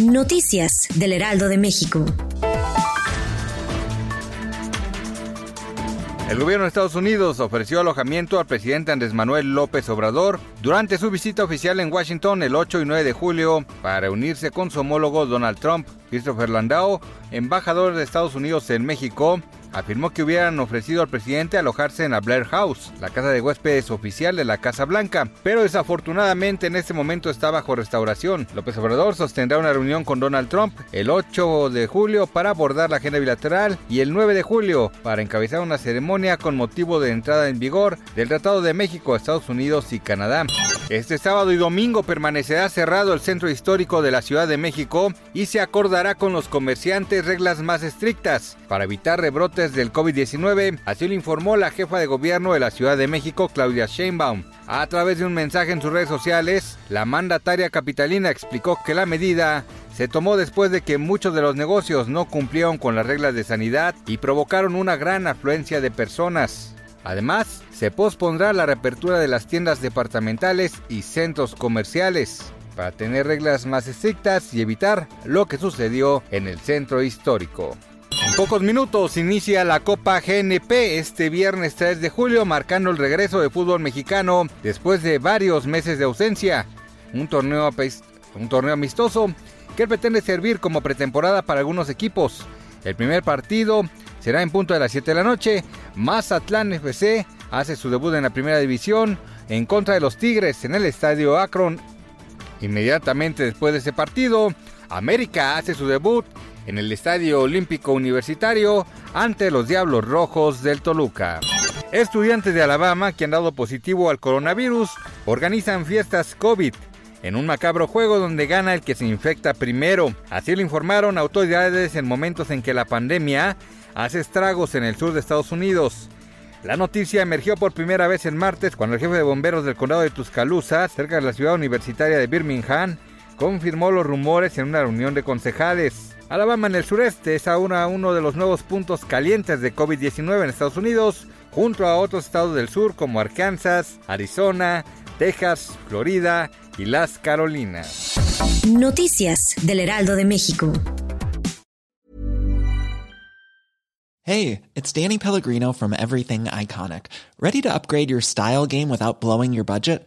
Noticias del Heraldo de México. El gobierno de Estados Unidos ofreció alojamiento al presidente Andrés Manuel López Obrador durante su visita oficial en Washington el 8 y 9 de julio para reunirse con su homólogo Donald Trump. Christopher Landau, embajador de Estados Unidos en México, afirmó que hubieran ofrecido al presidente alojarse en la Blair House, la casa de huéspedes oficial de la Casa Blanca, pero desafortunadamente en este momento está bajo restauración. López Obrador sostendrá una reunión con Donald Trump el 8 de julio para abordar la agenda bilateral y el 9 de julio para encabezar una ceremonia con motivo de entrada en vigor del Tratado de México, Estados Unidos y Canadá. Este sábado y domingo permanecerá cerrado el centro histórico de la Ciudad de México y se acordará con los comerciantes reglas más estrictas para evitar rebrotes del COVID-19, así lo informó la jefa de gobierno de la Ciudad de México, Claudia Sheinbaum. A través de un mensaje en sus redes sociales, la mandataria capitalina explicó que la medida se tomó después de que muchos de los negocios no cumplieron con las reglas de sanidad y provocaron una gran afluencia de personas. Además, se pospondrá la reapertura de las tiendas departamentales y centros comerciales para tener reglas más estrictas y evitar lo que sucedió en el centro histórico. En pocos minutos inicia la Copa GNP este viernes 3 de julio, marcando el regreso de fútbol mexicano después de varios meses de ausencia. Un torneo, un torneo amistoso que pretende servir como pretemporada para algunos equipos. El primer partido será en punto de las 7 de la noche. Mazatlán FC hace su debut en la primera división en contra de los Tigres en el estadio Akron. Inmediatamente después de ese partido, América hace su debut en el Estadio Olímpico Universitario ante los Diablos Rojos del Toluca. Estudiantes de Alabama que han dado positivo al coronavirus organizan fiestas COVID en un macabro juego donde gana el que se infecta primero. Así lo informaron autoridades en momentos en que la pandemia hace estragos en el sur de Estados Unidos. La noticia emergió por primera vez el martes cuando el jefe de bomberos del condado de Tuscaloosa, cerca de la ciudad universitaria de Birmingham, confirmó los rumores en una reunión de concejales. Alabama en el sureste es ahora uno de los nuevos puntos calientes de COVID-19 en Estados Unidos, junto a otros estados del sur como Arkansas, Arizona, Texas, Florida y las Carolinas. Noticias del Heraldo de México. Hey, it's Danny Pellegrino from Everything Iconic. ¿Ready to upgrade your style game without blowing your budget?